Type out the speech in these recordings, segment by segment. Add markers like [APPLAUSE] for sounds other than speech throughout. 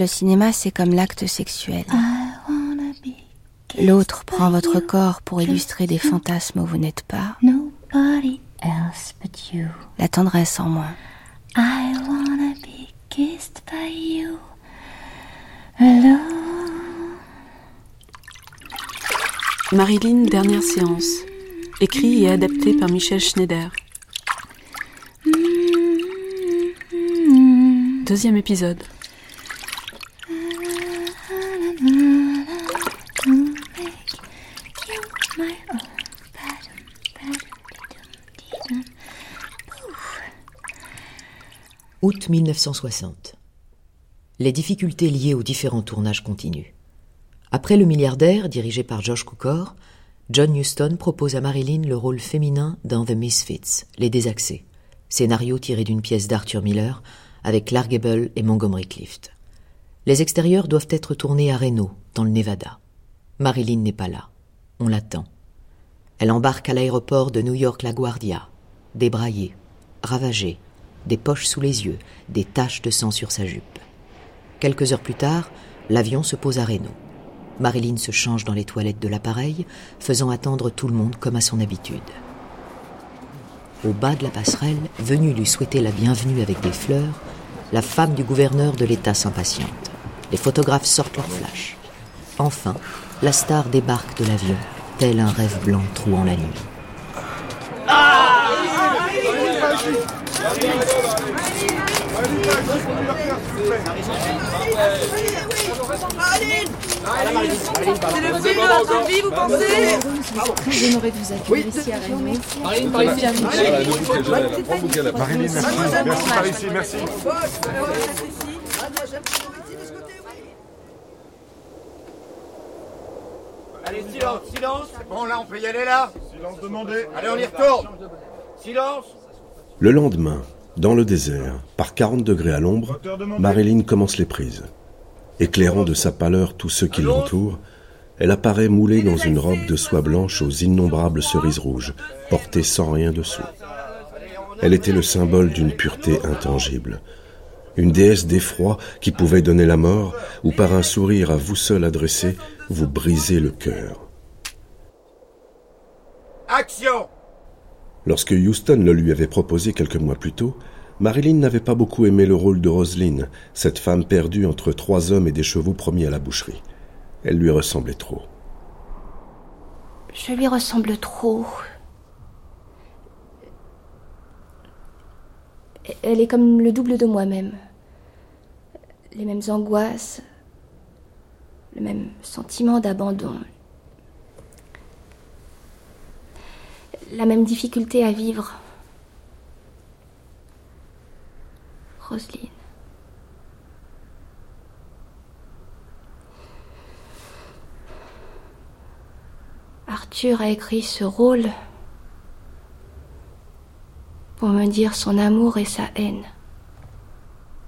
Le cinéma, c'est comme l'acte sexuel. L'autre prend votre corps pour illustrer des fantasmes où vous n'êtes pas. Nobody else but you. La tendresse en moins. I wanna be kissed by you alone. Marilyn, dernière séance. Écrit et adapté par Michel Schneider. Deuxième épisode. Août 1960. Les difficultés liées aux différents tournages continuent. Après Le milliardaire, dirigé par Josh Cukor, John Huston propose à Marilyn le rôle féminin dans The Misfits, Les Désaxés, scénario tiré d'une pièce d'Arthur Miller avec Clark Gable et Montgomery Clift. Les extérieurs doivent être tournés à Reno, dans le Nevada. Marilyn n'est pas là. On l'attend. Elle embarque à l'aéroport de New York LaGuardia, débraillée, ravagée, des poches sous les yeux, des taches de sang sur sa jupe. Quelques heures plus tard, l'avion se pose à Reno. Marilyn se change dans les toilettes de l'appareil, faisant attendre tout le monde comme à son habitude. Au bas de la passerelle, venue lui souhaiter la bienvenue avec des fleurs, la femme du gouverneur de l'État s'impatiente. Les photographes sortent leurs flashs. Enfin, la star débarque de l'avion, tel un rêve blanc trouant la nuit. Marilyn, merci. Merci par ici, merci. Allez, silence, silence. Bon, là, on peut y aller, là Silence demandé. Allez, on y retourne. Silence. Le lendemain, dans le désert, par 40 degrés à l'ombre, Marilyn commence les prises. Éclairant de sa pâleur tous ceux qui l'entourent, elle apparaît moulée dans une robe de soie blanche aux innombrables cerises rouges, portée sans rien dessous. Elle était le symbole d'une pureté intangible. Une déesse d'effroi qui pouvait donner la mort, ou par un sourire à vous seul adressé, vous briser le cœur. Action Lorsque Houston le lui avait proposé quelques mois plus tôt, Marilyn n'avait pas beaucoup aimé le rôle de Roselyne, cette femme perdue entre trois hommes et des chevaux promis à la boucherie. Elle lui ressemblait trop. Je lui ressemble trop. Elle est comme le double de moi-même. Les mêmes angoisses, le même sentiment d'abandon, la même difficulté à vivre. Roselyne. Arthur a écrit ce rôle pour me dire son amour et sa haine.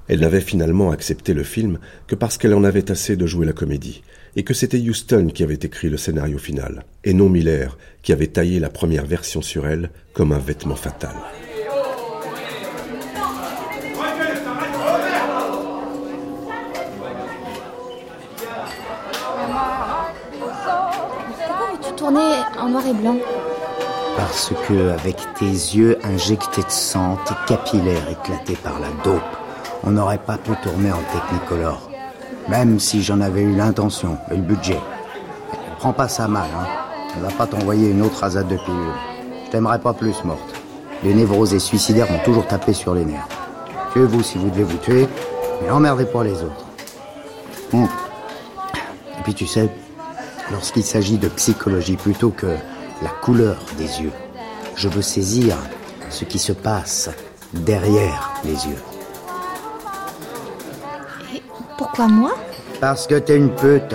Elle n'avait finalement accepté le film que parce qu'elle en avait assez de jouer la comédie, et que c'était Houston qui avait écrit le scénario final, et non Miller qui avait taillé la première version sur elle comme un vêtement fatal. Pourquoi veux-tu tourner en noir et blanc? Parce que, avec tes yeux injectés de sang, tes capillaires éclatés par la dope, on n'aurait pas pu tourner en technicolor. Même si j'en avais eu l'intention et le budget. Prends pas ça mal, hein. On va pas t'envoyer une autre rasade de pilule. Je t'aimerais pas plus morte. Les névroses et suicidaires m'ont toujours tapé sur les nerfs. Tuez-vous si vous devez vous tuer, mais emmerdez pas les autres. Et puis tu sais, lorsqu'il s'agit de psychologie plutôt que la couleur des yeux, je veux saisir ce qui se passe derrière les yeux. Pourquoi moi Parce que t'es une pute,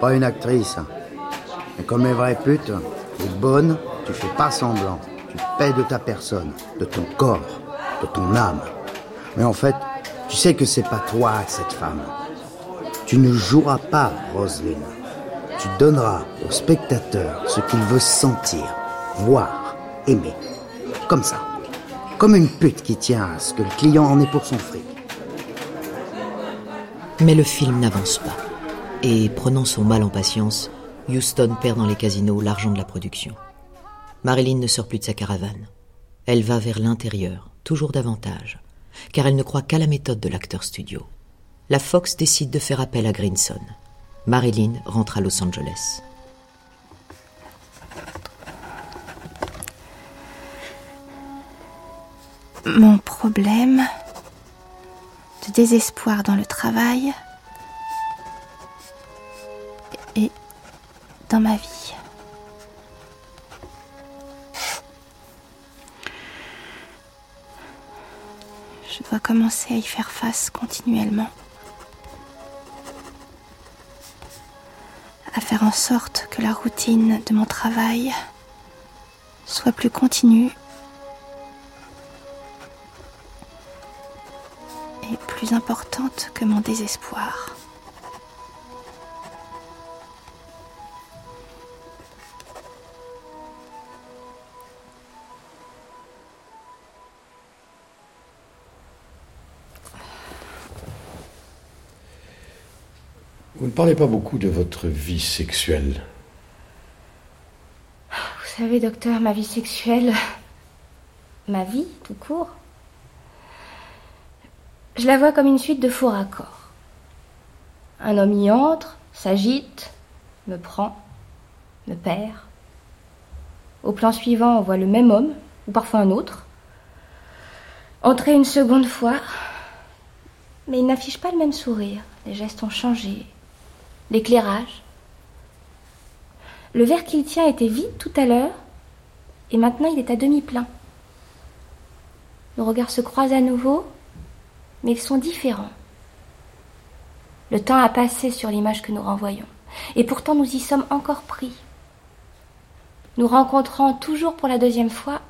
pas une actrice. Et comme les vraies putes, t'es bonne, tu fais pas semblant. Tu paies de ta personne, de ton corps, de ton âme. Mais en fait, tu sais que c'est pas toi cette femme. Tu ne joueras pas Roselyne. Tu donneras au spectateur ce qu'il veut sentir, voir, aimer. Comme ça. Comme une pute qui tient à ce que le client en ait pour son fric. Mais le film n'avance pas. Et prenant son mal en patience, Houston perd dans les casinos l'argent de la production. Marilyn ne sort plus de sa caravane. Elle va vers l'intérieur, toujours davantage, car elle ne croit qu'à la méthode de l'acteur studio. La Fox décide de faire appel à Greenson. Marilyn rentre à Los Angeles. Mon problème de désespoir dans le travail et dans ma vie. Je dois commencer à y faire face continuellement. À faire en sorte que la routine de mon travail soit plus continue plus importante que mon désespoir. Vous ne parlez pas beaucoup de votre vie sexuelle. Vous savez, docteur, ma vie sexuelle, ma vie tout court, je la vois comme une suite de faux raccords. Un homme y entre, s'agite, me prend, me perd. Au plan suivant, on voit le même homme, ou parfois un autre, entrer une seconde fois, mais il n'affiche pas le même sourire. Les gestes ont changé, l'éclairage. Le verre qu'il tient était vide tout à l'heure, et maintenant il est à demi plein. Nos regards se croisent à nouveau, mais ils sont différents. Le temps a passé sur l'image que nous renvoyons, et pourtant nous y sommes encore pris. Nous rencontrant toujours pour la deuxième fois,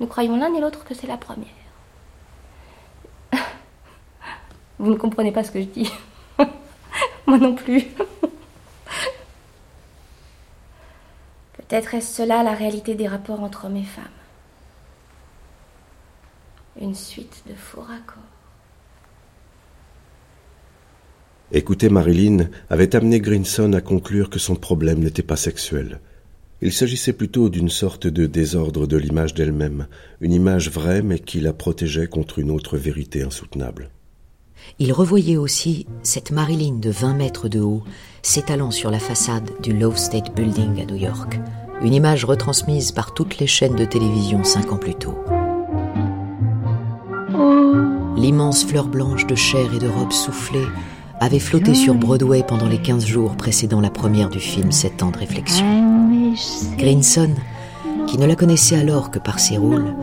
nous croyons l'un et l'autre que c'est la première. [LAUGHS] Vous ne comprenez pas ce que je dis. [LAUGHS] Moi non plus. [LAUGHS] Peut-être est-ce cela la réalité des rapports entre hommes et femmes. Une suite de faux raccords. Écouter Marilyn avait amené Grinson à conclure que son problème n'était pas sexuel. Il s'agissait plutôt d'une sorte de désordre de l'image d'elle-même, une image vraie mais qui la protégeait contre une autre vérité insoutenable. Il revoyait aussi cette Marilyn de 20 mètres de haut s'étalant sur la façade du Love State Building à New York, une image retransmise par toutes les chaînes de télévision cinq ans plus tôt. L'immense fleur blanche de chair et de robe soufflée avait flotté sur Broadway pendant les 15 jours précédant la première du film Sept ans de réflexion. Greenson, qui ne la connaissait alors que par ses rôles,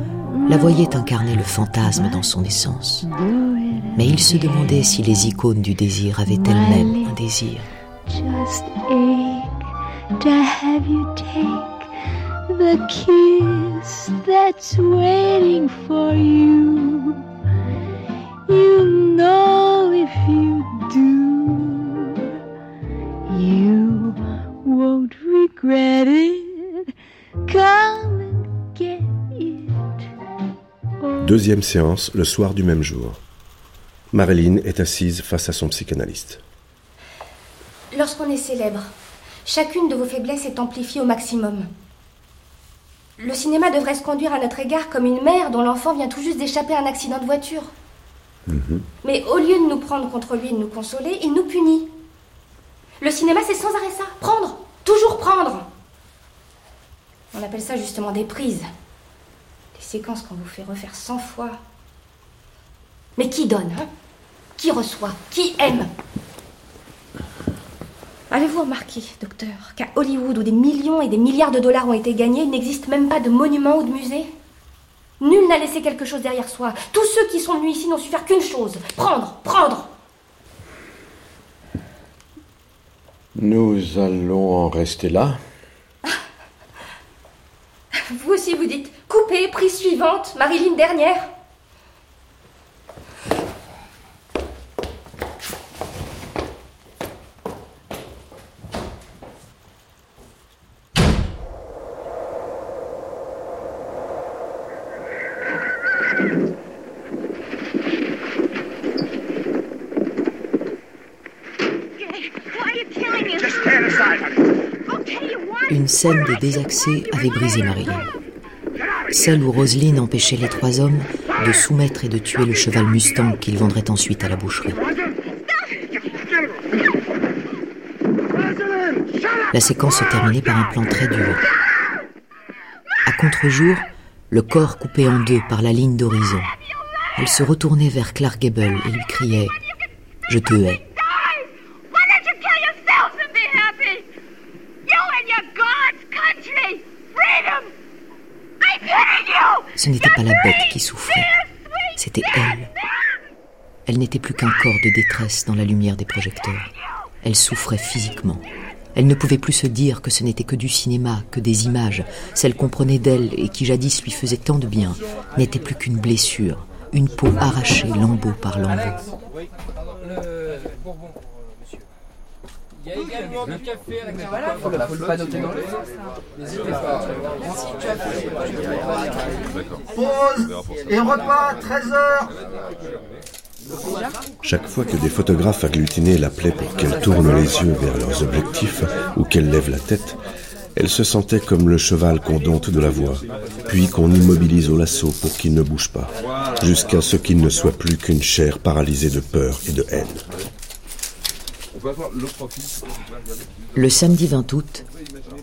la voyait incarner le fantasme dans son essence. Mais il se demandait si les icônes du désir avaient elles-mêmes un désir. The kiss that's waiting for you. You know if you do, you won't regret it. Come and get it. Deuxième séance, le soir du même jour. Marilyn est assise face à son psychanalyste. Lorsqu'on est célèbre, chacune de vos faiblesses est amplifiée au maximum. Le cinéma devrait se conduire à notre égard comme une mère dont l'enfant vient tout juste d'échapper à un accident de voiture. Mais au lieu de nous prendre contre lui et de nous consoler, il nous punit. Le cinéma, c'est sans arrêt ça. Prendre. Toujours prendre. On appelle ça justement des prises. Des séquences qu'on vous fait refaire cent fois. Mais qui donne hein? Qui reçoit? Qui aime? Avez-vous remarqué, docteur, qu'à Hollywood, où des millions et des milliards de dollars ont été gagnés, il n'existe même pas de monument ou de musée? Nul n'a laissé quelque chose derrière soi. Tous ceux qui sont venus ici n'ont su faire qu'une chose prendre, prendre Nous allons en rester là. Vous aussi, vous dites coupez, prise suivante, Marilyn dernière scène de désaccès avait brisé Marilyn. Celle où Roselyne empêchait les trois hommes de soumettre et de tuer le cheval Mustang qu'ils vendraient ensuite à la boucherie. La séquence se terminait par un plan très dur. À contre-jour, le corps coupé en deux par la ligne d'horizon. Elle se retournait vers Clark Gable et lui criait ⁇ Je te hais !⁇ Ce n'était pas la bête qui souffrait, c'était elle. Elle n'était plus qu'un corps de détresse dans la lumière des projecteurs. Elle souffrait physiquement. Elle ne pouvait plus se dire que ce n'était que du cinéma, que des images. Celle qu'on prenait d'elle et qui jadis lui faisait tant de bien n'était plus qu'une blessure, une peau arrachée lambeau par lambeau. Il y a également du café avec la faut, faut pas noter dans le N'hésitez pas. Pause et repas 13h chaque fois que des photographes agglutinaient l'appelaient pour qu'elle tourne les yeux vers leurs objectifs ou qu'elle lève la tête, elle se sentait comme le cheval qu'on dompte de la voix, puis qu'on immobilise au lasso pour qu'il ne bouge pas, jusqu'à ce qu'il ne soit plus qu'une chair paralysée de peur et de haine. Le samedi 20 août,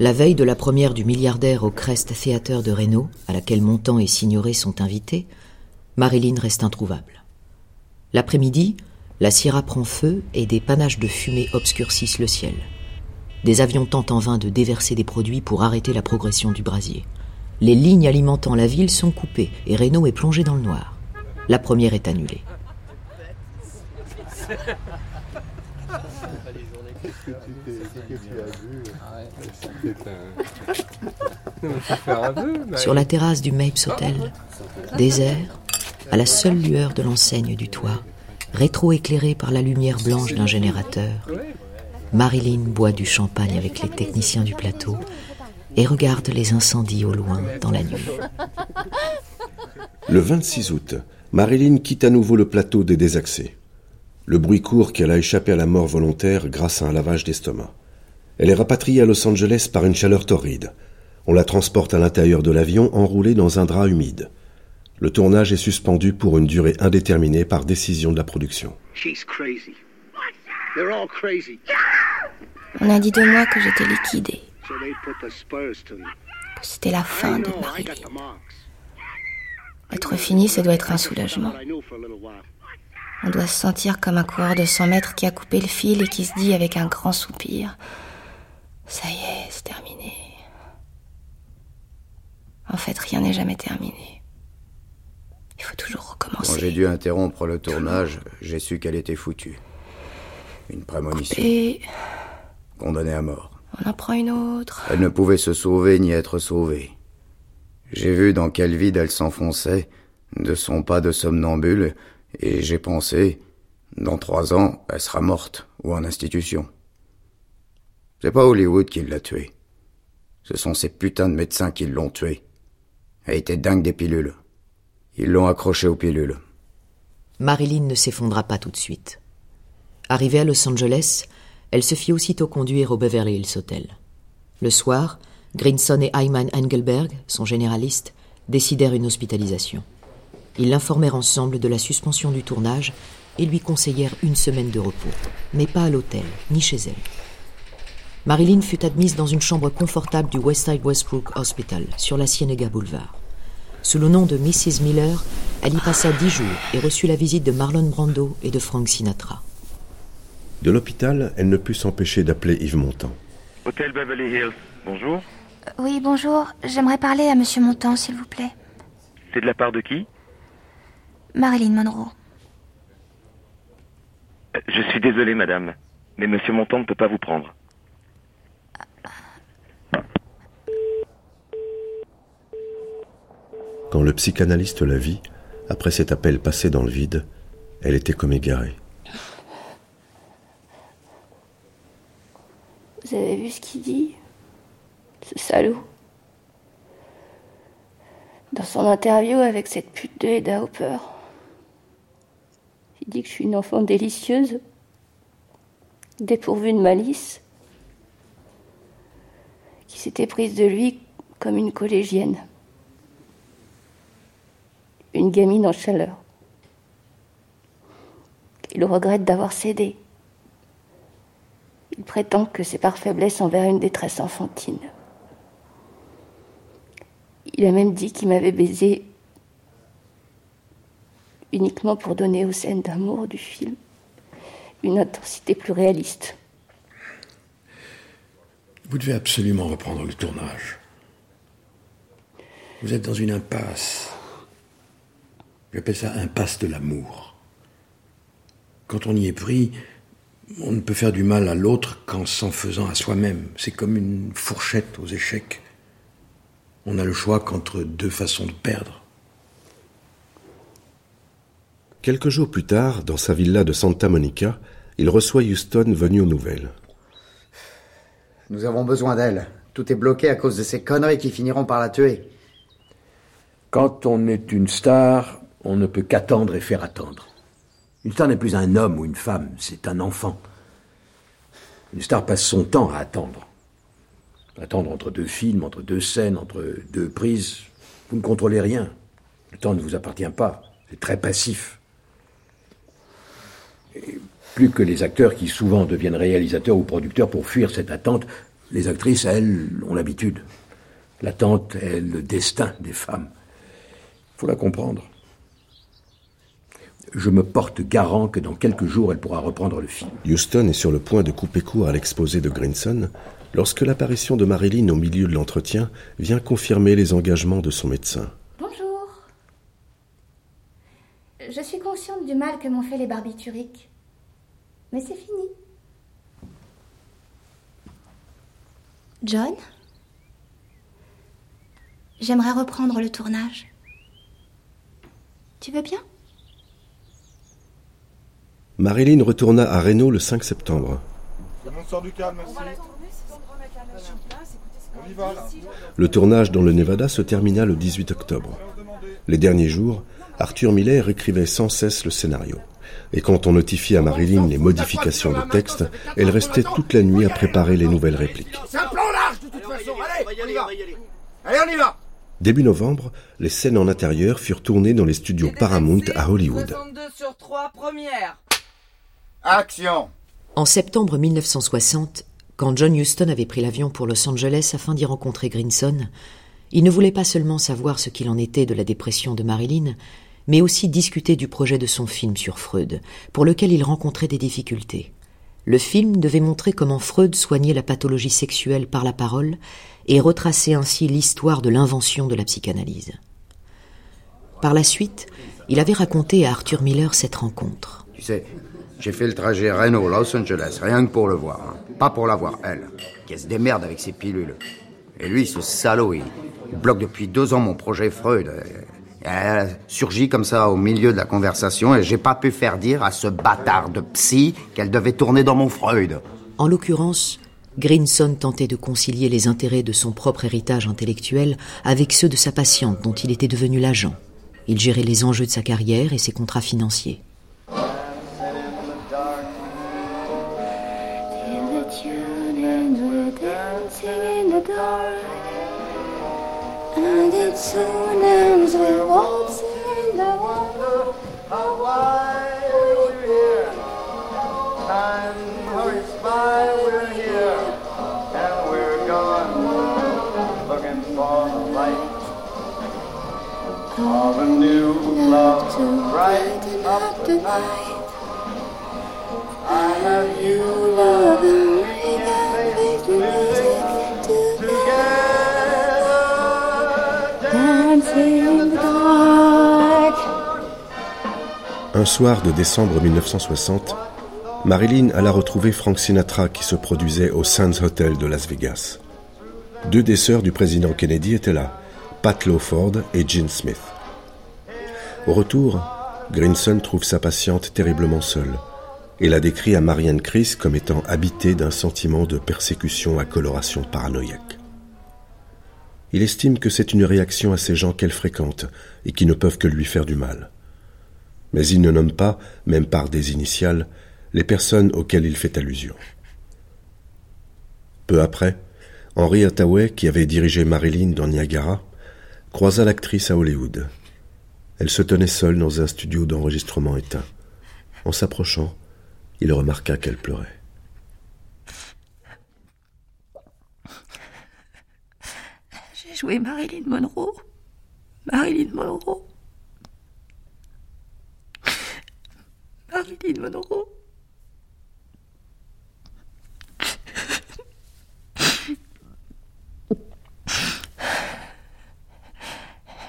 la veille de la première du milliardaire au Crest Theater de Reno, à laquelle Montand et Signoret sont invités, Marilyn reste introuvable. L'après-midi, la Sierra prend feu et des panaches de fumée obscurcissent le ciel. Des avions tentent en vain de déverser des produits pour arrêter la progression du brasier. Les lignes alimentant la ville sont coupées et Reno est plongé dans le noir. La première est annulée. Sur la terrasse du Mapes Hotel, désert, à la seule lueur de l'enseigne du toit, rétro-éclairé par la lumière blanche d'un générateur, Marilyn boit du champagne avec les techniciens du plateau et regarde les incendies au loin dans la nuit. Le 26 août, Marilyn quitte à nouveau le plateau des désaccès. Le bruit court qu'elle a échappé à la mort volontaire grâce à un lavage d'estomac. Elle est rapatriée à Los Angeles par une chaleur torride. On la transporte à l'intérieur de l'avion enroulée dans un drap humide. Le tournage est suspendu pour une durée indéterminée par décision de la production. On a dit de moi que j'étais liquidée, que c'était la fin de Marilyn. Être fini, ça doit être un soulagement. On doit se sentir comme un coureur de 100 mètres qui a coupé le fil et qui se dit avec un grand soupir Ça y est, c'est terminé. En fait, rien n'est jamais terminé. Il faut toujours recommencer. Quand j'ai dû interrompre le tournage, j'ai su qu'elle était foutue. Une prémonition. Et Condamnée à mort. on en prend une autre. Elle ne pouvait se sauver ni être sauvée. J'ai vu dans quel vide elle s'enfonçait, de son pas de somnambule, et j'ai pensé, dans trois ans, elle sera morte ou en institution. C'est pas Hollywood qui l'a tuée. Ce sont ces putains de médecins qui l'ont tuée. Elle était dingue des pilules. Ils l'ont accrochée aux pilules. Marilyn ne s'effondra pas tout de suite. Arrivée à Los Angeles, elle se fit aussitôt conduire au Beverly Hills Hotel. Le soir, Grinson et Ayman Engelberg, son généraliste, décidèrent une hospitalisation. Ils l'informèrent ensemble de la suspension du tournage et lui conseillèrent une semaine de repos, mais pas à l'hôtel, ni chez elle. Marilyn fut admise dans une chambre confortable du Westside Westbrook Hospital, sur la Cienega Boulevard. Sous le nom de Mrs. Miller, elle y passa dix jours et reçut la visite de Marlon Brando et de Frank Sinatra. De l'hôpital, elle ne put s'empêcher d'appeler Yves Montand. Hôtel Beverly Hills, bonjour. Oui, bonjour. J'aimerais parler à Monsieur Montand, s'il vous plaît. C'est de la part de qui? Marilyn Monroe. Euh, Je suis désolé, madame, mais Monsieur Montand ne peut pas vous prendre. Quand le psychanalyste la vit, après cet appel passé dans le vide, elle était comme égarée. Vous avez vu ce qu'il dit Ce salaud? Dans son interview avec cette pute de Hedda Hopper. Il dit que je suis une enfant délicieuse, dépourvue de malice, qui s'était prise de lui comme une collégienne. Une gamine en chaleur. Il regrette d'avoir cédé. Il prétend que c'est par faiblesse envers une détresse enfantine. Il a même dit qu'il m'avait baisé uniquement pour donner aux scènes d'amour du film une intensité plus réaliste. Vous devez absolument reprendre le tournage. Vous êtes dans une impasse. J'appelle ça impasse de l'amour. Quand on y est pris, on ne peut faire du mal à l'autre qu'en s'en faisant à soi-même. C'est comme une fourchette aux échecs. On a le choix qu'entre deux façons de perdre. Quelques jours plus tard, dans sa villa de Santa Monica, il reçoit Houston venu aux nouvelles. Nous avons besoin d'elle. Tout est bloqué à cause de ces conneries qui finiront par la tuer. Quand on est une star, on ne peut qu'attendre et faire attendre. Une star n'est plus un homme ou une femme, c'est un enfant. Une star passe son temps à attendre. Attendre entre deux films, entre deux scènes, entre deux prises. Vous ne contrôlez rien. Le temps ne vous appartient pas. C'est très passif. Et plus que les acteurs qui souvent deviennent réalisateurs ou producteurs pour fuir cette attente, les actrices, elles, ont l'habitude. L'attente est le destin des femmes. Il faut la comprendre. Je me porte garant que dans quelques jours, elle pourra reprendre le film. Houston est sur le point de couper court à l'exposé de Grinson lorsque l'apparition de Marilyn au milieu de l'entretien vient confirmer les engagements de son médecin. Bonjour. Je suis consciente du mal que m'ont fait les barbituriques. Mais c'est fini. John? J'aimerais reprendre le tournage. Tu veux bien? Marilyn retourna à Reno le 5 septembre. Le tournage dans le Nevada se termina le 18 octobre. Les derniers jours, Arthur Miller écrivait sans cesse le scénario. Et quand on notifiait à Marilyn les modifications de texte, elle restait toute la nuit à préparer les nouvelles répliques. Début novembre, les scènes en intérieur furent tournées dans les studios Paramount à Hollywood. 62 sur 3 première. Action. En septembre 1960, quand John Huston avait pris l'avion pour Los Angeles afin d'y rencontrer Grinson, il ne voulait pas seulement savoir ce qu'il en était de la dépression de Marilyn, mais aussi discuter du projet de son film sur Freud, pour lequel il rencontrait des difficultés. Le film devait montrer comment Freud soignait la pathologie sexuelle par la parole et retracer ainsi l'histoire de l'invention de la psychanalyse. Par la suite, il avait raconté à Arthur Miller cette rencontre. Tu sais, j'ai fait le trajet Reno-Los Angeles, rien que pour le voir. hein. Pas pour la voir, elle, qui se démerde avec ses pilules. Et lui, ce salaud, il, bloque depuis deux ans mon projet Freud. Et Elle a surgi comme ça au milieu de la conversation et j'ai pas pu faire dire à ce bâtard de psy qu'elle devait tourner dans mon Freud. En l'occurrence, Grinson tentait de concilier les intérêts de son propre héritage intellectuel avec ceux de sa patiente dont il était devenu l'agent. Il gérait les enjeux de sa carrière et ses contrats financiers. soon ends. We waltzing the wonder why wide we're here. Time hurries by, we're here, and we're gone, looking for the light of a new love to brighten up the night. I have you loving. Un soir de décembre 1960, Marilyn alla retrouver Frank Sinatra qui se produisait au Sands Hotel de Las Vegas. Deux des sœurs du président Kennedy étaient là, Pat Lawford et Jean Smith. Au retour, Grinson trouve sa patiente terriblement seule et la décrit à Marianne Chris comme étant habitée d'un sentiment de persécution à coloration paranoïaque. Il estime que c'est une réaction à ces gens qu'elle fréquente et qui ne peuvent que lui faire du mal. Mais il ne nomme pas, même par des initiales, les personnes auxquelles il fait allusion. Peu après, Henry Hathaway, qui avait dirigé Marilyn dans Niagara, croisa l'actrice à Hollywood. Elle se tenait seule dans un studio d'enregistrement éteint. En s'approchant, il remarqua qu'elle pleurait. J'ai joué Marilyn Monroe. Marilyn Monroe. Marilyn Monroe.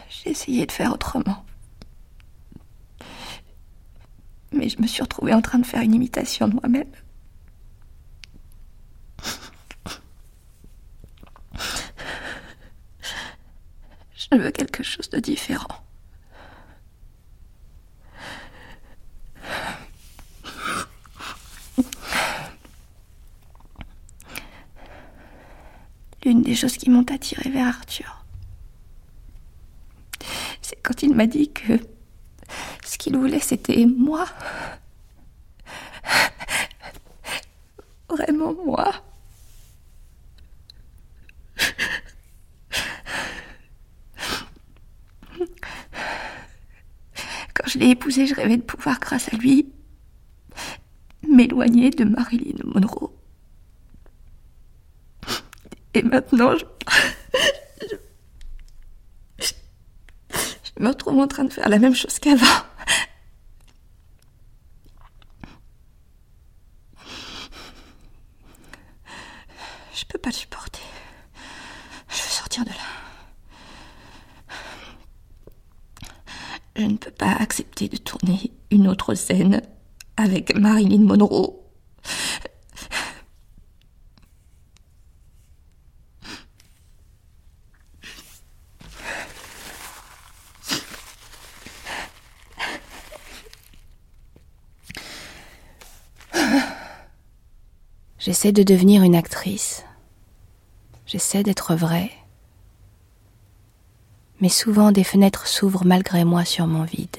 J'ai essayé de faire autrement. Mais je me suis retrouvée en train de faire une imitation de moi-même. Je veux quelque chose de différent. L'une des choses qui m'ont attirée vers Arthur, c'est quand il m'a dit que ce qu'il voulait, c'était moi. Vraiment moi. Quand je l'ai épousé, je rêvais de pouvoir, grâce à lui, m'éloigner de Marilyn Monroe. Maintenant, je... je... je me retrouve en train de faire la même chose qu'avant. Je peux pas le supporter. Je veux sortir de là. Je ne peux pas accepter de tourner une autre scène avec Marilyn Monroe. J'essaie de devenir une actrice. J'essaie d'être vraie. Mais souvent des fenêtres s'ouvrent malgré moi sur mon vide.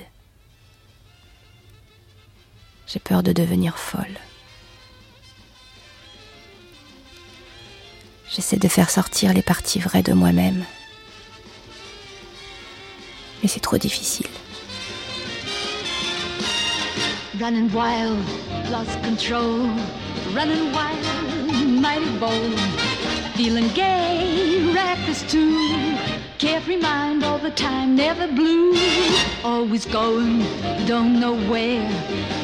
J'ai peur de devenir folle. J'essaie de faire sortir les parties vraies de moi-même. Mais c'est trop difficile. Running wild, mighty bold. Feeling gay, reckless too. Carefree mind all the time, never blue. Always going, don't know where.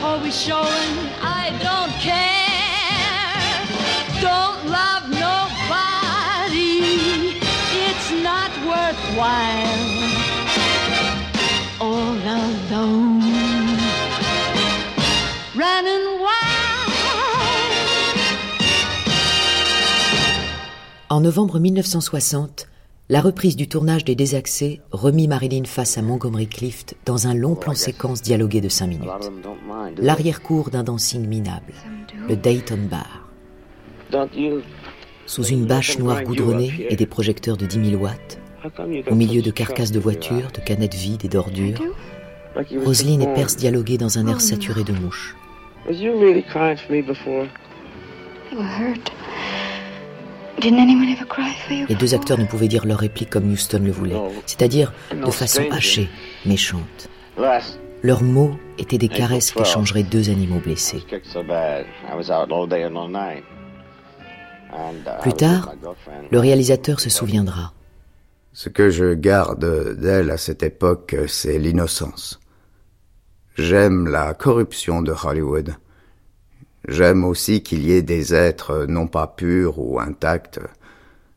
Always showing, I don't care. Don't love nobody. It's not worthwhile. En novembre 1960, la reprise du tournage des Désaxés remit Marilyn face à Montgomery Clift dans un long plan séquence dialogué de 5 minutes. L'arrière-cour d'un dancing minable, le Dayton Bar. Sous une bâche noire goudronnée et des projecteurs de 10 000 watts, au milieu de carcasses de voitures, de canettes vides et d'ordures, Roselyne et Perce dialoguaient dans un air saturé de mouches. Les deux acteurs ne pouvaient dire leur réplique comme Houston le voulait, c'est-à-dire de façon hachée, méchante. Leurs mots étaient des caresses qu'échangeraient deux animaux blessés. Uh, Plus tard, le réalisateur se souviendra. Ce que je garde d'elle à cette époque, c'est l'innocence. J'aime la corruption de Hollywood. J'aime aussi qu'il y ait des êtres non pas purs ou intacts,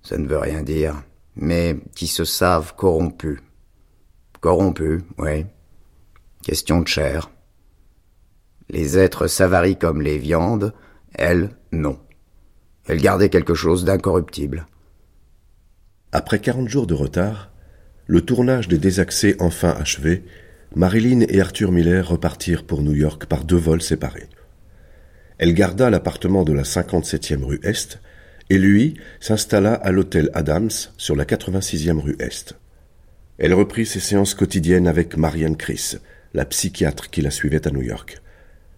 ça ne veut rien dire, mais qui se savent corrompus. Corrompus, oui. Question de chair. Les êtres s'avarient comme les viandes, elles, non. Elles gardaient quelque chose d'incorruptible. Après quarante jours de retard, le tournage des Désaxés enfin achevé, Marilyn et Arthur Miller repartirent pour New York par deux vols séparés. Elle garda l'appartement de la 57e rue Est, et lui s'installa à l'hôtel Adams sur la 86e rue Est. Elle reprit ses séances quotidiennes avec Marianne Chris, la psychiatre qui la suivait à New York.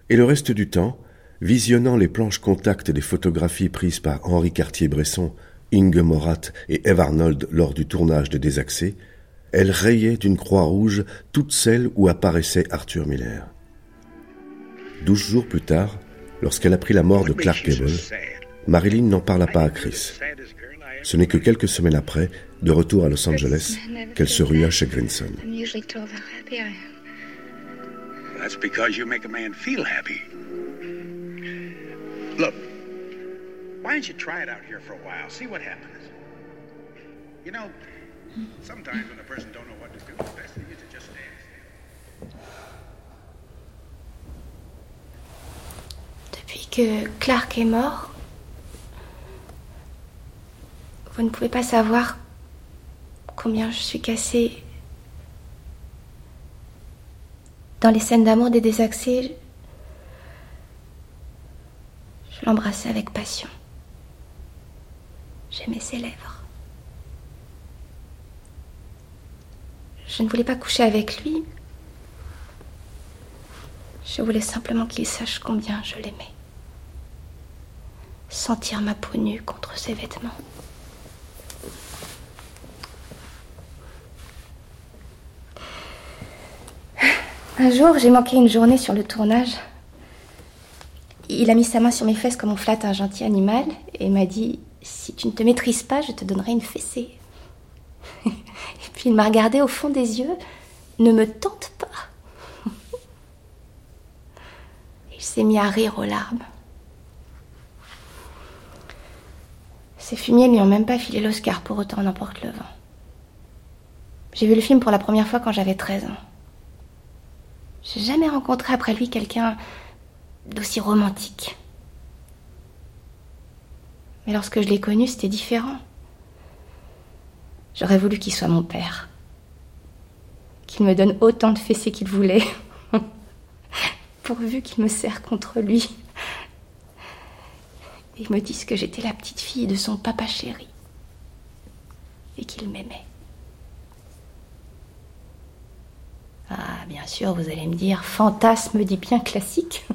Et le reste du temps, visionnant les planches contact des photographies prises par Henri Cartier-Bresson, Inge Morat et Eve Arnold lors du tournage de Désaxés, elle rayait d'une croix rouge toutes celles où apparaissait Arthur Miller. Douze jours plus tard, lorsqu'elle apprit la mort de Clark Gable, Marilyn n'en parla pas à Chris. Ce n'est que quelques semaines après, de retour à Los Angeles, qu'elle se rua chez Grinson. That's because you make a man feel happy. Look, why don't you try it out here for a while? See what happens. You know, sometimes when a person don't know what to do, the best thing is to just dance. Depuis Clark est mort, vous ne pouvez pas savoir combien je suis cassée. Dans les scènes d'amour des désaxés, je l'embrassais avec passion. J'aimais ses lèvres. Je ne voulais pas coucher avec lui. Je voulais simplement qu'il sache combien je l'aimais. Sentir ma peau nue contre ses vêtements. Un jour, j'ai manqué une journée sur le tournage. Il a mis sa main sur mes fesses comme on flatte un gentil animal et m'a dit Si tu ne te maîtrises pas, je te donnerai une fessée. [LAUGHS] et puis il m'a regardé au fond des yeux Ne me tente pas. [LAUGHS] il s'est mis à rire aux larmes. Ces fumiers lui ont même pas filé l'Oscar pour autant n'emporte le vent. J'ai vu le film pour la première fois quand j'avais 13 ans. J'ai jamais rencontré après lui quelqu'un d'aussi romantique. Mais lorsque je l'ai connu, c'était différent. J'aurais voulu qu'il soit mon père. Qu'il me donne autant de fessées qu'il voulait. [LAUGHS] Pourvu qu'il me serre contre lui. Et me dise que j'étais la petite fille de son papa chéri. Et qu'il m'aimait. Ah, bien sûr, vous allez me dire, fantasme dit bien classique.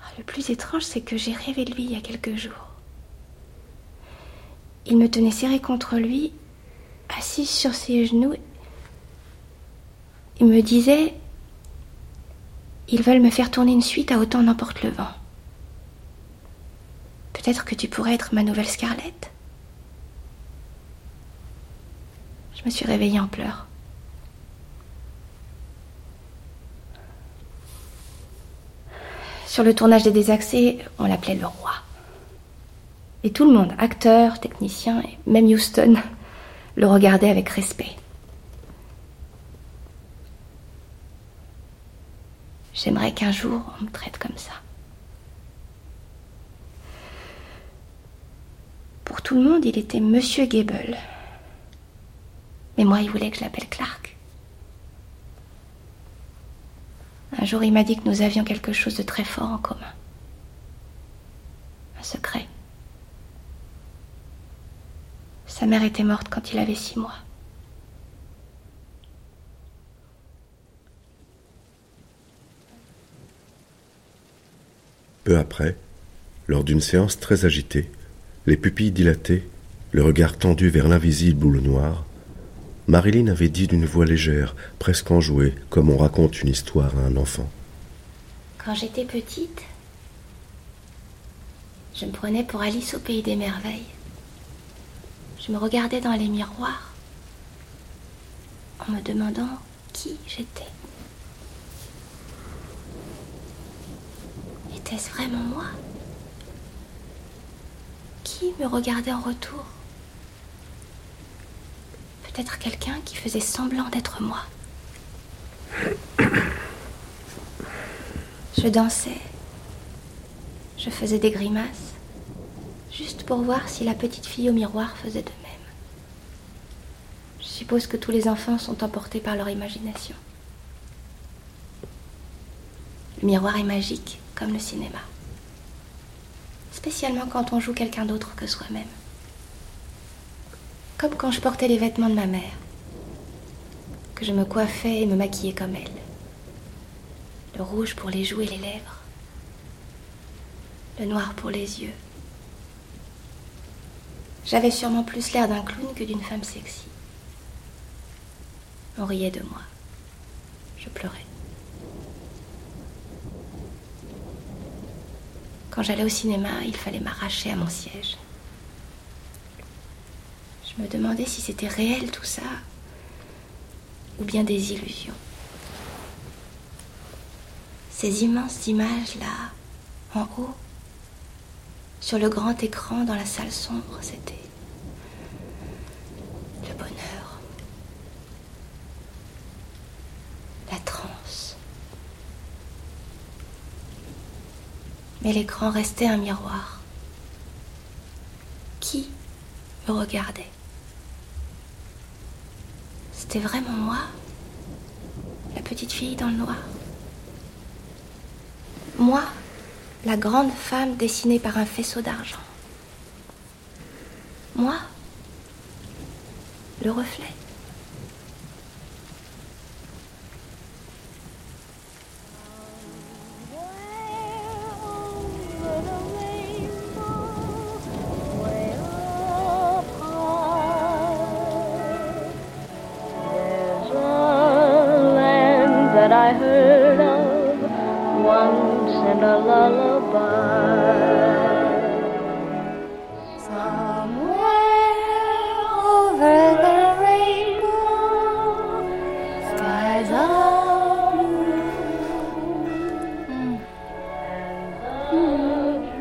Ah, Le plus étrange, c'est que j'ai rêvé de lui il y a quelques jours. Il me tenait serré contre lui, assis sur ses genoux. Il me disait Ils veulent me faire tourner une suite à autant n'emporte le vent. Peut-être que tu pourrais être ma nouvelle Scarlett Je me suis réveillée en pleurs. Sur le tournage des Désaxés, on l'appelait le roi. Et tout le monde, acteurs, techniciens, et même Houston, [LAUGHS] le regardait avec respect. J'aimerais qu'un jour on me traite comme ça. Pour tout le monde, il était Monsieur Gable. Mais moi, il voulait que je l'appelle Clark. Un jour, il m'a dit que nous avions quelque chose de très fort en commun. Un secret. Sa mère était morte quand il avait six mois. Peu après, lors d'une séance très agitée, les pupilles dilatées, le regard tendu vers l'invisible ou le noir, Marilyn avait dit d'une voix légère, presque enjouée, comme on raconte une histoire à un enfant. Quand j'étais petite, je me prenais pour Alice au pays des merveilles. Je me regardais dans les miroirs. en me demandant qui j'étais. Était-ce vraiment moi? Qui me regardait en retour? Peut-être quelqu'un qui faisait semblant d'être moi. Je dansais. Je faisais des grimaces, juste pour voir si la petite fille au miroir faisait de même. Je suppose que tous les enfants sont emportés par leur imagination. Le miroir est magique, comme le cinéma. Spécialement quand on joue quelqu'un d'autre que soi-même. Comme quand je portais les vêtements de ma mère, que je me coiffais et me maquillais comme elle. Le rouge pour les joues et les lèvres, le noir pour les yeux. J'avais sûrement plus l'air d'un clown que d'une femme sexy. On riait de moi. Je pleurais. Quand j'allais au cinéma, il fallait m'arracher à mon siège. Je me demandais si c'était réel tout ça, ou bien des illusions. Ces immenses images-là, en haut, sur le grand écran dans la salle sombre, c'était le bonheur, la transe. Mais l'écran restait un miroir. Qui me regardait? C'était vraiment moi, la petite fille dans le noir? Moi, la grande femme dessinée par un faisceau d'argent? Moi, le reflet?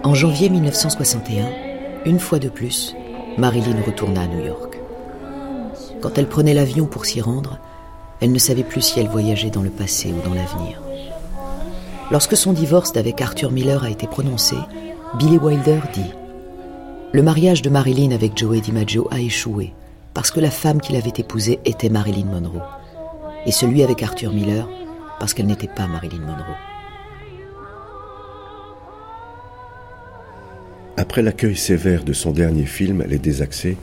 En janvier 1961, une fois de plus, Marilyn retourna à New York. Quand elle prenait l'avion pour s'y rendre, elle ne savait plus si elle voyageait dans le passé ou dans l'avenir. Lorsque son divorce d'avec Arthur Miller a été prononcé, Billy Wilder dit Le mariage de Marilyn avec Joey DiMaggio a échoué parce que la femme qu'il avait épousée était Marilyn Monroe, et celui avec Arthur Miller parce qu'elle n'était pas Marilyn Monroe. Après l'accueil sévère de son dernier film, Les Désaxés,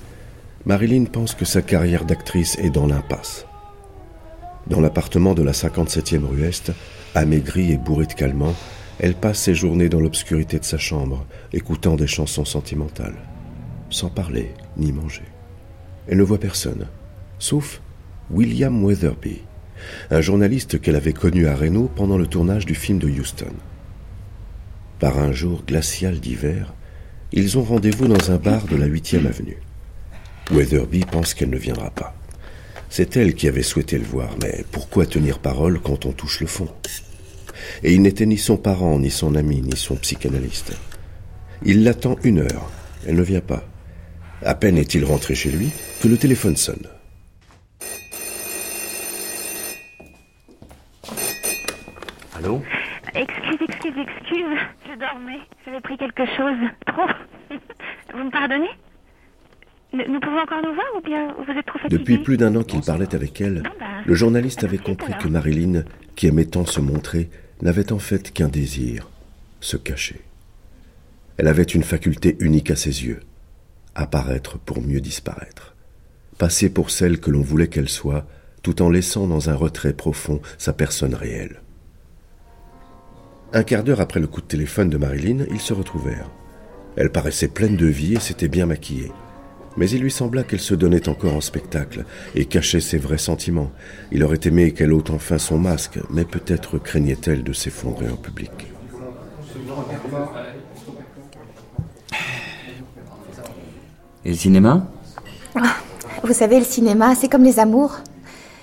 Marilyn pense que sa carrière d'actrice est dans l'impasse. Dans l'appartement de la 57e rue Est, amaigrie et bourrée de calmants, elle passe ses journées dans l'obscurité de sa chambre, écoutant des chansons sentimentales, sans parler ni manger. Elle ne voit personne, sauf William Weatherby, un journaliste qu'elle avait connu à Reno pendant le tournage du film de Houston. Par un jour glacial d'hiver, ils ont rendez-vous dans un bar de la 8e avenue. Weatherby pense qu'elle ne viendra pas. C'est elle qui avait souhaité le voir, mais pourquoi tenir parole quand on touche le fond? Et il n'était ni son parent, ni son ami, ni son psychanalyste. Il l'attend une heure. Elle ne vient pas. À peine est-il rentré chez lui que le téléphone sonne. Allô? Excuse, excuse, excuse. Je dormais. J'avais pris quelque chose. Trop. [LAUGHS] Vous me pardonnez? Nous pouvons encore nous voir ou bien vous êtes trop fatigué Depuis plus d'un an qu'il parlait avec elle, le journaliste avait compris que Marilyn, qui aimait tant se montrer, n'avait en fait qu'un désir, se cacher. Elle avait une faculté unique à ses yeux, apparaître pour mieux disparaître, passer pour celle que l'on voulait qu'elle soit, tout en laissant dans un retrait profond sa personne réelle. Un quart d'heure après le coup de téléphone de Marilyn, ils se retrouvèrent. Elle paraissait pleine de vie et s'était bien maquillée. Mais il lui sembla qu'elle se donnait encore en spectacle et cachait ses vrais sentiments. Il aurait aimé qu'elle ôte enfin son masque, mais peut-être craignait-elle de s'effondrer en public. Et le cinéma? Ah, Vous savez, le cinéma, c'est comme les amours.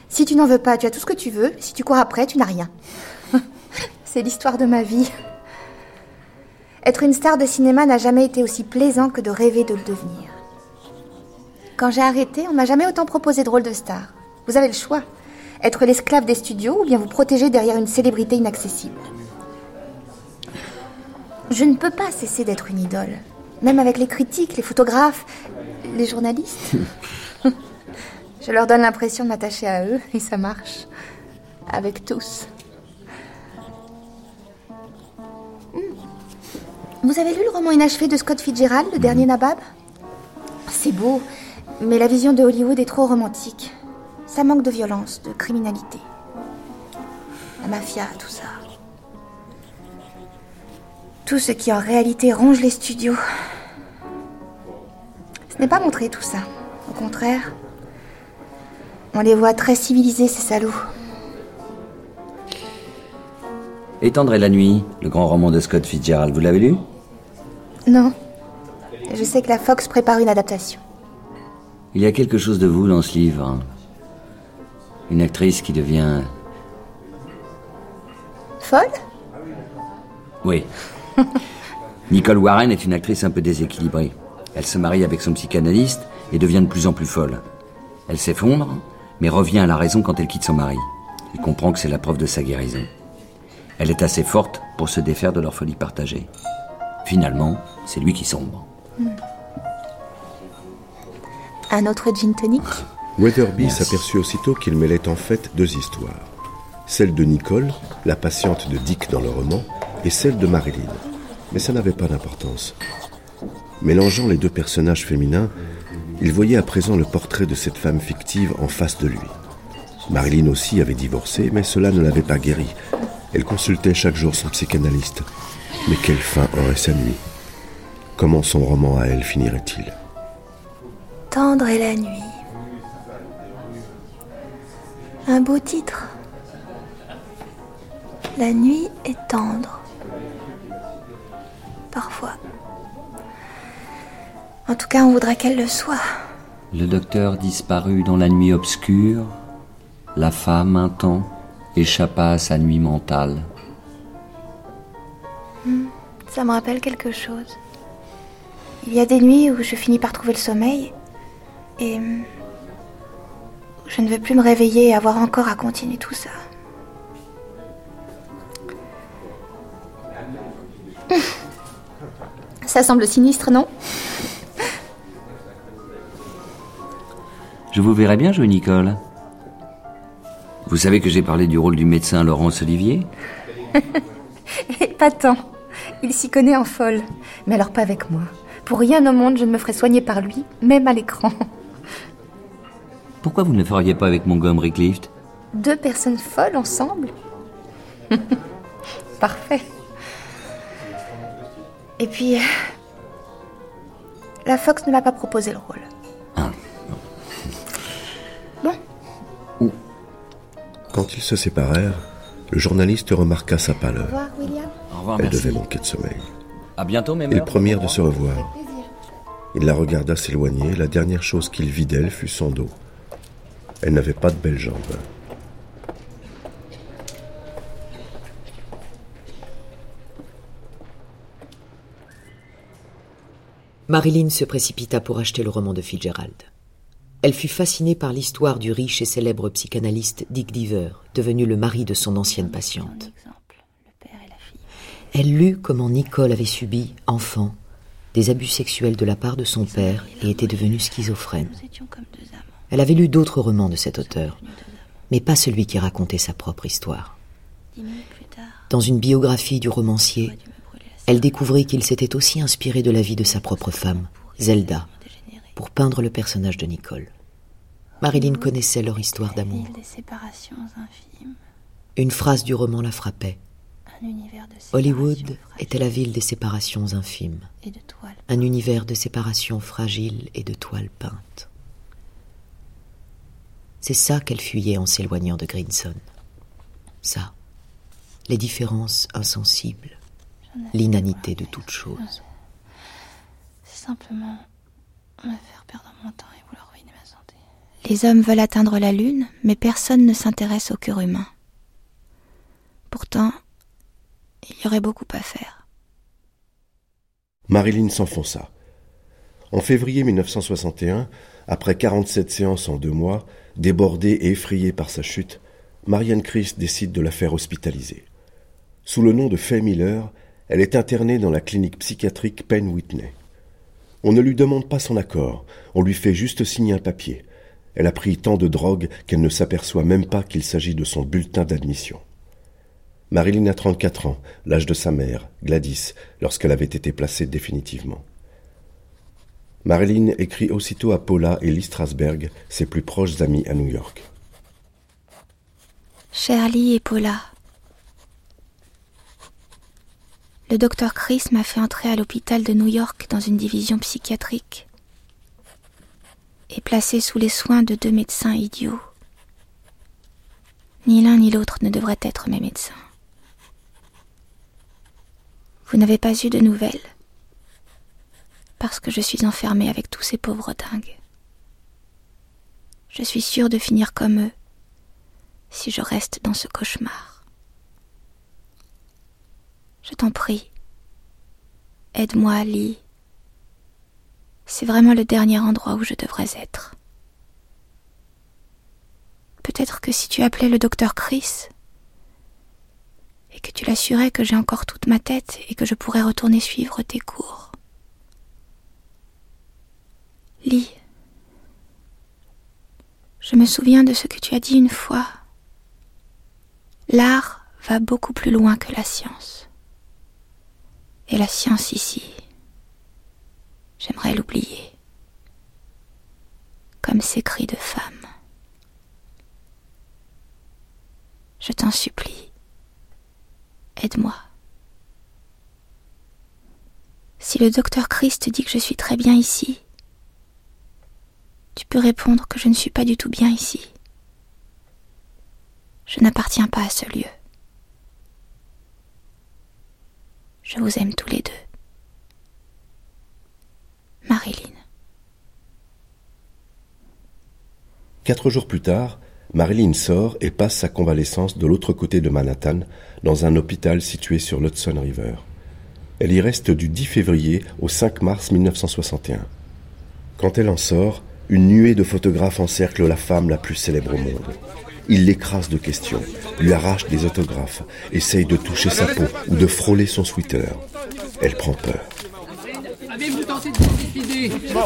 Si tu n'en veux pas, tu as tout ce que tu veux. Si tu cours après, tu n'as rien. [LAUGHS] C'est l'histoire de ma vie. Être une star de cinéma n'a jamais été aussi plaisant que de rêver de le devenir. Quand j'ai arrêté, on m'a jamais autant proposé de rôle de star. Vous avez le choix. Être l'esclave des studios ou bien vous protéger derrière une célébrité inaccessible. Je ne peux pas cesser d'être une idole. Même avec les critiques, les photographes, les journalistes. [LAUGHS] Je leur donne l'impression de m'attacher à eux et ça marche. Avec tous. Hmm. Vous avez lu le roman inachevé de Scott Fitzgerald, Le dernier Nabab? C'est beau, mais la vision de Hollywood est trop romantique. Ça manque de violence, de criminalité. La mafia, tout ça. Tout ce qui en réalité ronge les studios. Ce n'est pas montré tout ça. Au contraire, on les voit très civilisés, ces salauds. Étendre la nuit, le grand roman de Scott Fitzgerald, vous l'avez lu? Non. Je sais que la Fox prépare une adaptation. Il y a quelque chose de vous dans ce livre. Une actrice qui devient... Folle? Oui. [LAUGHS] Nicole Warren est une actrice un peu déséquilibrée. Elle se marie avec son psychanalyste et devient de plus en plus folle. Elle s'effondre, mais revient à la raison quand elle quitte son mari. Il comprend que c'est la preuve de sa guérison. Elle est assez forte pour se défaire de leur folie partagée. Finalement, c'est lui qui sombre. Un autre gin tonic Weatherby s'aperçut aussitôt qu'il mêlait en fait deux histoires. Celle de Nicole, la patiente de Dick dans le roman, et celle de Marilyn. Mais ça n'avait pas d'importance. Mélangeant les deux personnages féminins, il voyait à présent le portrait de cette femme fictive en face de lui. Marilyn aussi avait divorcé, mais cela ne l'avait pas guérie. Elle consultait chaque jour son psychanalyste. Mais quelle fin aurait sa nuit? Comment son roman à elle finirait-il? Tendre est la nuit. Un beau titre. La nuit est tendre. Parfois. En tout cas, on voudrait qu'elle le soit. Le docteur disparut dans la nuit obscure. La femme, un temps, échappa à sa nuit mentale. Hmm, Ça me rappelle quelque chose. Il y a des nuits où je finis par trouver le sommeil et je ne veux plus me réveiller et avoir encore à continuer tout ça. [LAUGHS] Ça semble sinistre, non? Je vous verrai bien jouer Nicole. Vous savez que j'ai parlé du rôle du médecin Laurence Olivier? [LAUGHS] Et pas tant. Il s'y connaît en folle. Mais alors pas avec moi. Pour rien au monde, je ne me ferai soigner par lui, même à l'écran. Pourquoi vous ne le feriez pas avec Montgomery Clift? Deux personnes folles ensemble [LAUGHS] Parfait. Et puis, euh, la Fox ne m'a pas proposé le rôle. Quand ils se séparèrent, le journaliste remarqua sa Au pâleur. revoir, William. Au revoir, Elle merci. devait manquer de sommeil. À bientôt, mes Ils promirent de se revoir. Il la regarda s'éloigner. La dernière chose qu'il vit d'elle fut son dos. Elle n'avait pas de belles jambes. Marilyn se précipita pour acheter le roman de Fitzgerald. Elle fut fascinée par l'histoire du riche et célèbre psychanalyste Dick Deaver, devenu le mari de son ancienne patiente. Elle lut comment Nicole avait subi, enfant, des abus sexuels de la part de son père et était devenue schizophrène. Elle avait lu d'autres romans de cet auteur, mais pas celui qui racontait sa propre histoire. Dans une biographie du romancier, elle découvrit qu'il s'était aussi inspiré de la vie de sa propre femme, Zelda, pour peindre le personnage de Nicole. Marilyn connaissait leur histoire d'amour. Une phrase du roman la frappait. Hollywood était la ville des séparations infimes, un univers de séparations fragiles et de toiles peintes. C'est ça qu'elle fuyait en s'éloignant de Grinson. Ça, les différences insensibles, l'inanité de toute chose. C'est simplement me faire perdre mon temps et vouloir ruiner ma santé. Les hommes veulent atteindre la Lune, mais personne ne s'intéresse au cœur humain. Pourtant, il y aurait beaucoup à faire. Marilyn s'enfonça. En février 1961, après 47 séances en deux mois, débordée et effrayée par sa chute, Marianne Chris décide de la faire hospitaliser. Sous le nom de Faye Miller, elle est internée dans la clinique psychiatrique Penn Whitney. On ne lui demande pas son accord, on lui fait juste signer un papier. Elle a pris tant de drogue qu'elle ne s'aperçoit même pas qu'il s'agit de son bulletin d'admission. Marilyn a 34 ans, l'âge de sa mère, Gladys, lorsqu'elle avait été placée définitivement. Marilyn écrit aussitôt à Paula et Lee Strasberg, ses plus proches amis à New York. Cher Lee et Paula, le docteur Chris m'a fait entrer à l'hôpital de New York dans une division psychiatrique et placé sous les soins de deux médecins idiots. Ni l'un ni l'autre ne devraient être mes médecins. Vous n'avez pas eu de nouvelles parce que je suis enfermée avec tous ces pauvres dingues. Je suis sûre de finir comme eux si je reste dans ce cauchemar. Je t'en prie, aide-moi, Lee. C'est vraiment le dernier endroit où je devrais être. Peut-être que si tu appelais le docteur Chris et que tu l'assurais que j'ai encore toute ma tête et que je pourrais retourner suivre tes cours. Lee, je me souviens de ce que tu as dit une fois. L'art va beaucoup plus loin que la science. Et la science ici, j'aimerais l'oublier. Comme ces cris de femme. Je t'en supplie, aide-moi. Si le docteur Christ dit que je suis très bien ici, tu peux répondre que je ne suis pas du tout bien ici. Je n'appartiens pas à ce lieu. Je vous aime tous les deux. Marilyn. Quatre jours plus tard, Marilyn sort et passe sa convalescence de l'autre côté de Manhattan, dans un hôpital situé sur l'Hudson River. Elle y reste du 10 février au 5 mars 1961. Quand elle en sort, une nuée de photographes encercle la femme la plus célèbre au monde. Ils l'écrasent de questions, lui arrachent des autographes, essayent de toucher sa peau ou de frôler son sweater. Elle prend peur.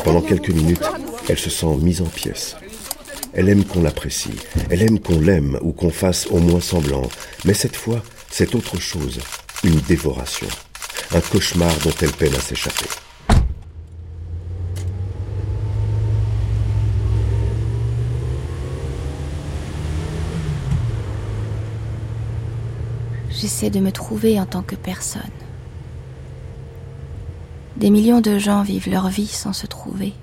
Pendant quelques minutes, elle se sent mise en pièces. Elle aime qu'on l'apprécie, elle aime qu'on l'aime ou qu'on fasse au moins semblant, mais cette fois, c'est autre chose, une dévoration, un cauchemar dont elle peine à s'échapper. J'essaie de me trouver en tant que personne. Des millions de gens vivent leur vie sans se trouver.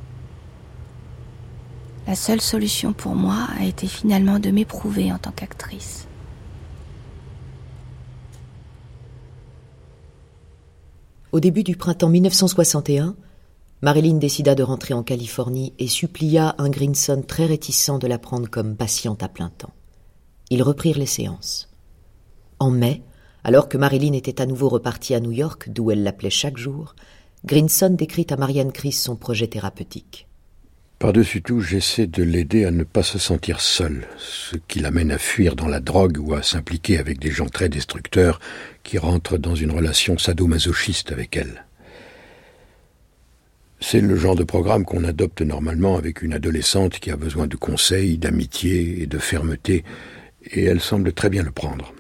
La seule solution pour moi a été finalement de m'éprouver en tant qu'actrice. Au début du printemps 1961, Marilyn décida de rentrer en Californie et supplia un Grinson très réticent de la prendre comme patiente à plein temps. Ils reprirent les séances. En mai, alors que Marilyn était à nouveau repartie à New York, d'où elle l'appelait chaque jour, Grinson décrit à Marianne Chris son projet thérapeutique. Par-dessus tout, j'essaie de l'aider à ne pas se sentir seule, ce qui l'amène à fuir dans la drogue ou à s'impliquer avec des gens très destructeurs qui rentrent dans une relation sadomasochiste avec elle. C'est le genre de programme qu'on adopte normalement avec une adolescente qui a besoin de conseils, d'amitié et de fermeté, et elle semble très bien le prendre.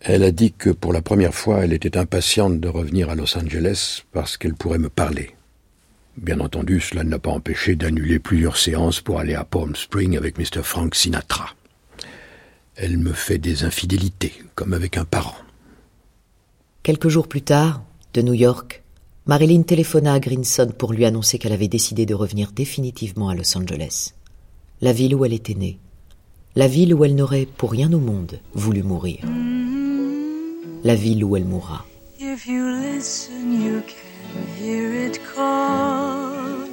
Elle a dit que pour la première fois, elle était impatiente de revenir à Los Angeles parce qu'elle pourrait me parler. Bien entendu, cela ne l'a pas empêché d'annuler plusieurs séances pour aller à Palm Spring avec Mr. Frank Sinatra. Elle me fait des infidélités, comme avec un parent. Quelques jours plus tard, de New York, Marilyn téléphona à Grinson pour lui annoncer qu'elle avait décidé de revenir définitivement à Los Angeles, la ville où elle était née, la ville où elle n'aurait pour rien au monde voulu mourir. Mm-hmm. La ville où elle mourra. If you listen, you can hear it call.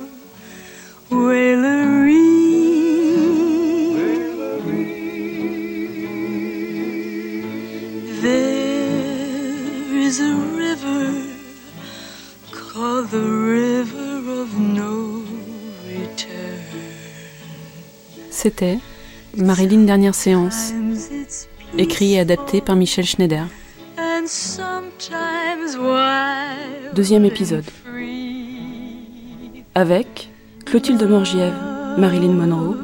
Wailerie. There is a river called the river of no return. C'était Marilyn Dernière Séance, écrit et adapté par Michel Schneider. Deuxième épisode. Avec Clotilde Morgiev, Marilyn Monroe,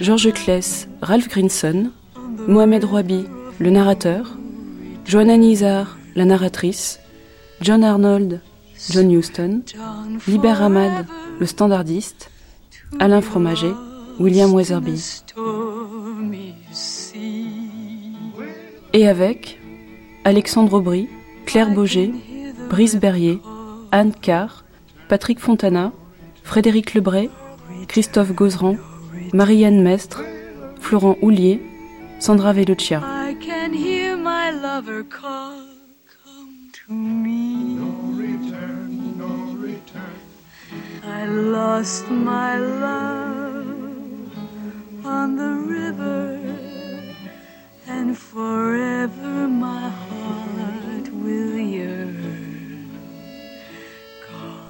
Georges Kless, Ralph Grinson, Mohamed Rouabi, le narrateur, Joanna Nizar, la narratrice, John Arnold, John Huston, Liber Hamad, le standardiste, Alain Fromager, William Weatherby. Et avec Alexandre Aubry, Claire Boger, Brice Berrier, Anne Carr, Patrick Fontana, Frédéric Lebray, Christophe Gauzeran, Marianne Mestre, Florent Houlier, Sandra Veluccia. I can hear my lover call, come to me. No return, no return. I lost my love on the river, and forever my heart will yearn.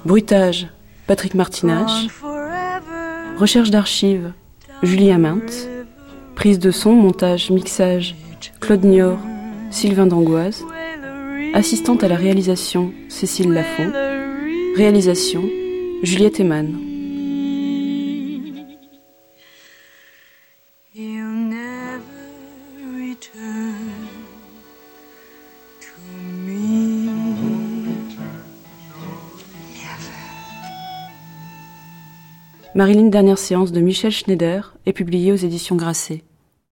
Bruitage, Patrick Martinage. Recherche d'archives, Julie Aminthe. Prise de son, montage, mixage, Claude Nior, Sylvain Dangoise. Assistante à la réalisation, Cécile Lafont. Réalisation, Juliette Eman. Marilyn Dernière séance de Michel Schneider est publiée aux éditions Grasset.